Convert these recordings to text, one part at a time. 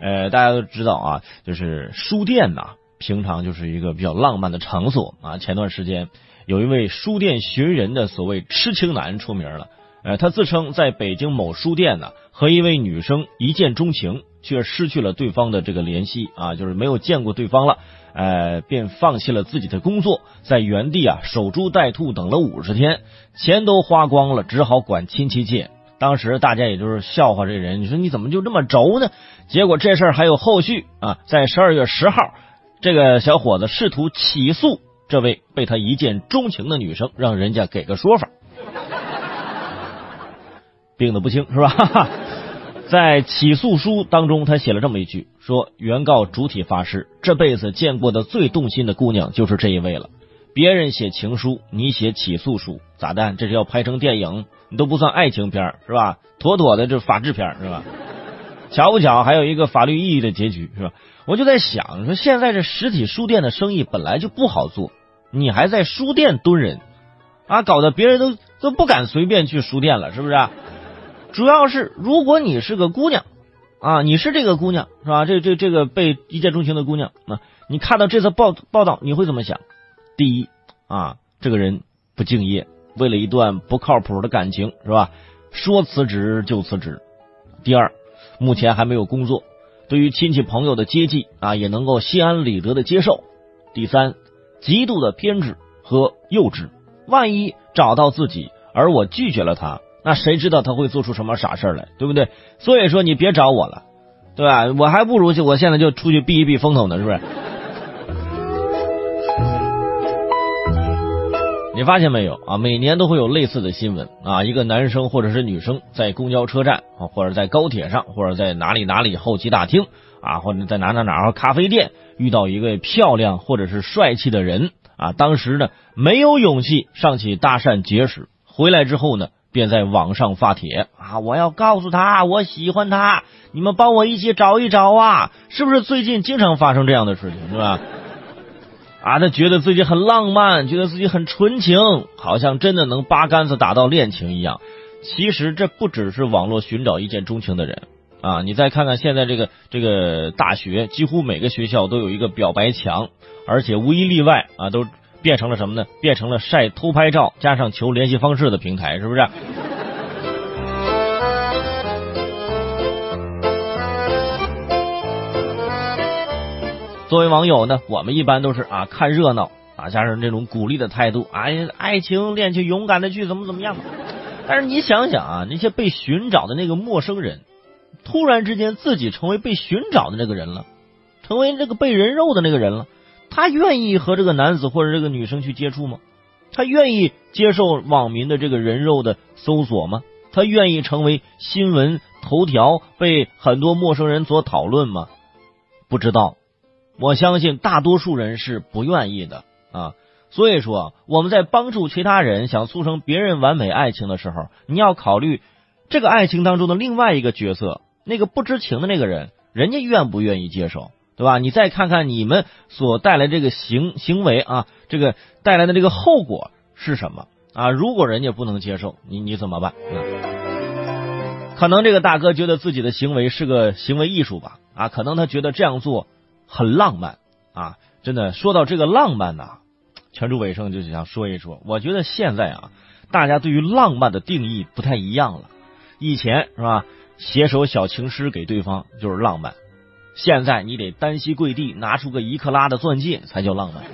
呃，大家都知道啊，就是书店呐，平常就是一个比较浪漫的场所啊。前段时间有一位书店寻人的所谓痴情男出名了，呃，他自称在北京某书店呢和一位女生一见钟情，却失去了对方的这个联系啊，就是没有见过对方了，呃，便放弃了自己的工作，在原地啊守株待兔等了五十天，钱都花光了，只好管亲戚借。当时大家也就是笑话这人，你说你怎么就这么轴呢？结果这事儿还有后续啊！在十二月十号，这个小伙子试图起诉这位被他一见钟情的女生，让人家给个说法。病得不轻是吧？在起诉书当中，他写了这么一句：说原告主体发誓，这辈子见过的最动心的姑娘就是这一位了。别人写情书，你写起诉书，咋的？这是要拍成电影？你都不算爱情片是吧？妥妥的这法制片是吧？巧不巧，还有一个法律意义的结局是吧？我就在想，说现在这实体书店的生意本来就不好做，你还在书店蹲人啊，搞得别人都都不敢随便去书店了，是不是？啊主要是如果你是个姑娘啊，你是这个姑娘是吧？这这这个被一见钟情的姑娘啊，你看到这次报报道，你会怎么想？第一啊，这个人不敬业。为了一段不靠谱的感情，是吧？说辞职就辞职。第二，目前还没有工作，对于亲戚朋友的接济啊，也能够心安理得的接受。第三，极度的偏执和幼稚。万一找到自己，而我拒绝了他，那谁知道他会做出什么傻事来，对不对？所以说，你别找我了，对吧？我还不如就我现在就出去避一避风头呢，是不是？你发现没有啊？每年都会有类似的新闻啊，一个男生或者是女生在公交车站啊，或者在高铁上，或者在哪里哪里候机大厅啊，或者在哪哪哪咖啡店遇到一位漂亮或者是帅气的人啊，当时呢没有勇气上去搭讪结识，回来之后呢便在网上发帖啊，我要告诉他我喜欢他，你们帮我一起找一找啊，是不是最近经常发生这样的事情，是吧？啊，他觉得自己很浪漫，觉得自己很纯情，好像真的能八竿子打到恋情一样。其实这不只是网络寻找一见钟情的人啊！你再看看现在这个这个大学，几乎每个学校都有一个表白墙，而且无一例外啊，都变成了什么呢？变成了晒偷拍照加上求联系方式的平台，是不是？作为网友呢，我们一般都是啊看热闹啊，加上这种鼓励的态度，哎，爱情恋情勇敢的去怎么怎么样。但是你想想啊，那些被寻找的那个陌生人，突然之间自己成为被寻找的那个人了，成为这个被人肉的那个人了，他愿意和这个男子或者这个女生去接触吗？他愿意接受网民的这个人肉的搜索吗？他愿意成为新闻头条，被很多陌生人所讨论吗？不知道。我相信大多数人是不愿意的啊，所以说我们在帮助其他人想促成别人完美爱情的时候，你要考虑这个爱情当中的另外一个角色，那个不知情的那个人，人家愿不愿意接受，对吧？你再看看你们所带来这个行行为啊，这个带来的这个后果是什么啊？如果人家不能接受，你你怎么办？可能这个大哥觉得自己的行为是个行为艺术吧？啊，可能他觉得这样做。很浪漫啊！真的说到这个浪漫呐，全主尾声就想说一说。我觉得现在啊，大家对于浪漫的定义不太一样了。以前是吧，写首小情诗给对方就是浪漫，现在你得单膝跪地拿出个一克拉的钻戒才叫浪漫。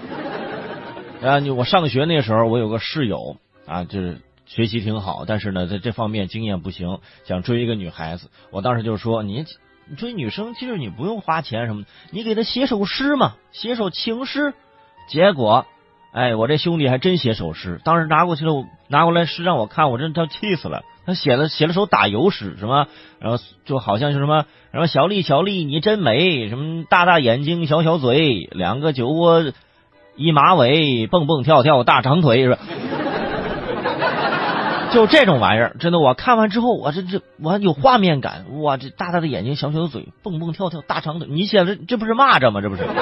啊，你我上学那时候，我有个室友啊，就是学习挺好，但是呢，在这方面经验不行，想追一个女孩子。我当时就说你。追女生其实你不用花钱什么，你给她写首诗嘛，写首情诗。结果，哎，我这兄弟还真写首诗。当时拿过去了，拿过来诗让我看，我真他气死了。他写了写了首打油诗，什么，然后就好像是什么，什么小丽小丽你真美，什么大大眼睛小小嘴，两个酒窝一马尾，蹦蹦跳跳大长腿，是吧？就这种玩意儿，真的，我看完之后，我这这我有画面感，哇，这大大的眼睛，小小的嘴，蹦蹦跳跳，大长腿，你写的这不是蚂蚱吗？这不是？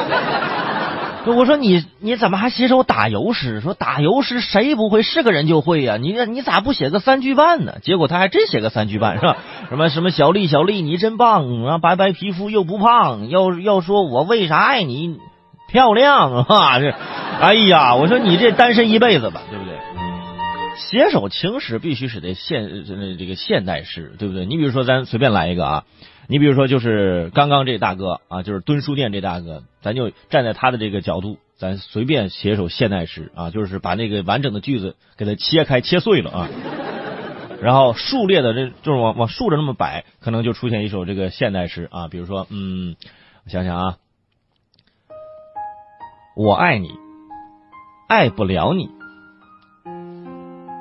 我说你你怎么还写首打油诗？说打油诗谁不会？是个人就会呀。你你咋不写个三句半呢？结果他还真写个三句半，是吧？什么什么小丽小丽你真棒啊，白白皮肤又不胖。要要说我为啥爱你，漂亮啊！这，哎呀，我说你这单身一辈子吧，对不对？写首情诗必须是得现这个现代诗，对不对？你比如说咱随便来一个啊。你比如说，就是刚刚这大哥啊，就是蹲书店这大哥，咱就站在他的这个角度，咱随便写首现代诗啊，就是把那个完整的句子给它切开、切碎了啊，然后竖列的这就是往往竖着那么摆，可能就出现一首这个现代诗啊。比如说，嗯，我想想啊，我爱你，爱不了你，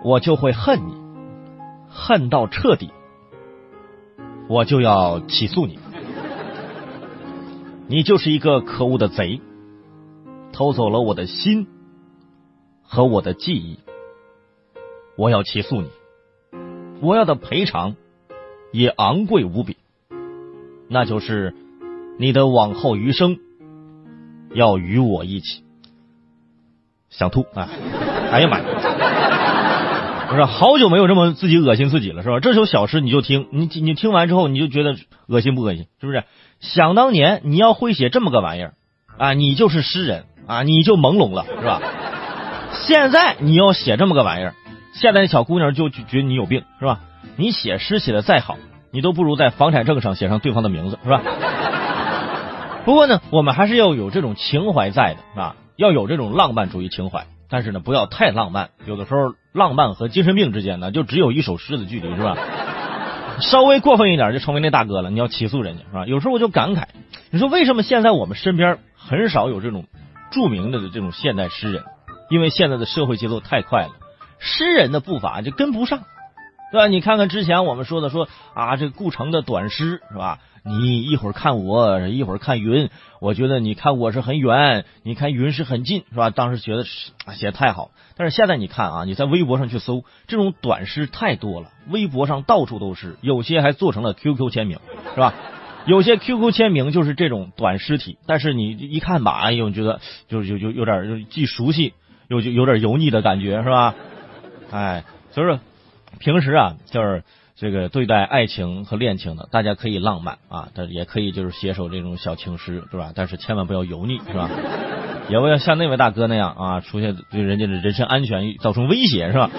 我就会恨你，恨到彻底。我就要起诉你，你就是一个可恶的贼，偷走了我的心和我的记忆。我要起诉你，我要的赔偿也昂贵无比，那就是你的往后余生要与我一起。想吐啊！哎呀妈呀！不是好久没有这么自己恶心自己了，是吧？这首小诗你就听，你你听完之后你就觉得恶心不恶心？是不是？想当年你要会写这么个玩意儿啊，你就是诗人啊，你就朦胧了，是吧？现在你要写这么个玩意儿，现在的小姑娘就觉得你有病，是吧？你写诗写的再好，你都不如在房产证上写上对方的名字，是吧？不过呢，我们还是要有这种情怀在的，是吧？要有这种浪漫主义情怀。但是呢，不要太浪漫。有的时候，浪漫和精神病之间呢，就只有一首诗的距离，是吧？稍微过分一点，就成为那大哥了。你要起诉人家，是吧？有时候我就感慨，你说为什么现在我们身边很少有这种著名的这种现代诗人？因为现在的社会节奏太快了，诗人的步伐就跟不上，对吧？你看看之前我们说的，说啊，这顾城的短诗，是吧？你一会儿看我，一会儿看云，我觉得你看我是很远，你看云是很近，是吧？当时觉得写的太好，但是现在你看啊，你在微博上去搜这种短诗太多了，微博上到处都是，有些还做成了 QQ 签名，是吧？有些 QQ 签名就是这种短诗体，但是你一看吧，哎呦，觉得就就就有点既熟悉又就有点油腻的感觉，是吧？哎，所以说平时啊，就是。这个对待爱情和恋情的，大家可以浪漫啊，但也可以就是写首这种小情诗，是吧？但是千万不要油腻，是吧？也不要像那位大哥那样啊，出现对人家的人身安全造成威胁，是吧？